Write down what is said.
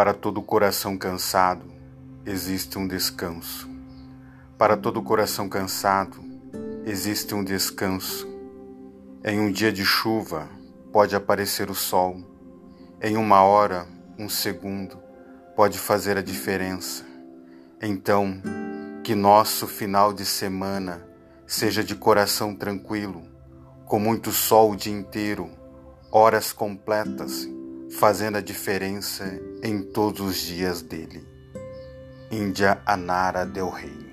Para todo coração cansado existe um descanso. Para todo coração cansado existe um descanso. Em um dia de chuva pode aparecer o sol. Em uma hora, um segundo pode fazer a diferença. Então, que nosso final de semana seja de coração tranquilo, com muito sol o dia inteiro, horas completas fazendo a diferença em todos os dias dele. Índia Anara Del Rey